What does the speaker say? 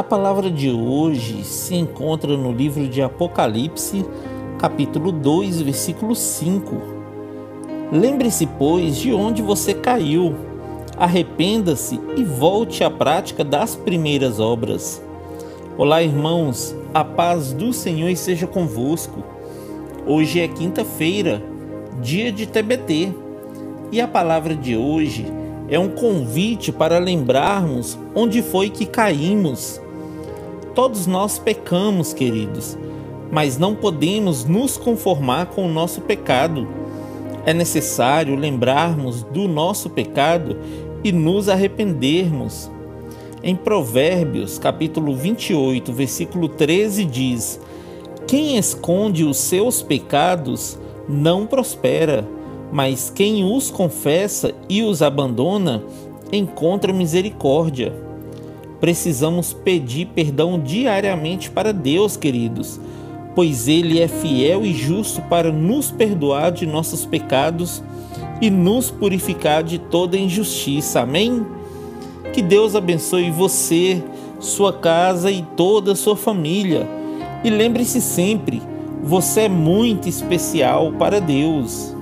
A palavra de hoje se encontra no livro de Apocalipse, capítulo 2, versículo 5. Lembre-se, pois, de onde você caiu, arrependa-se e volte à prática das primeiras obras. Olá, irmãos, a paz do Senhor esteja convosco. Hoje é quinta-feira, dia de TBT, e a palavra de hoje é um convite para lembrarmos onde foi que caímos Todos nós pecamos, queridos, mas não podemos nos conformar com o nosso pecado. É necessário lembrarmos do nosso pecado e nos arrependermos. Em Provérbios, capítulo 28, versículo 13 diz: Quem esconde os seus pecados não prospera, mas quem os confessa e os abandona encontra misericórdia. Precisamos pedir perdão diariamente para Deus, queridos, pois Ele é fiel e justo para nos perdoar de nossos pecados e nos purificar de toda injustiça. Amém? Que Deus abençoe você, sua casa e toda a sua família. E lembre-se sempre, você é muito especial para Deus.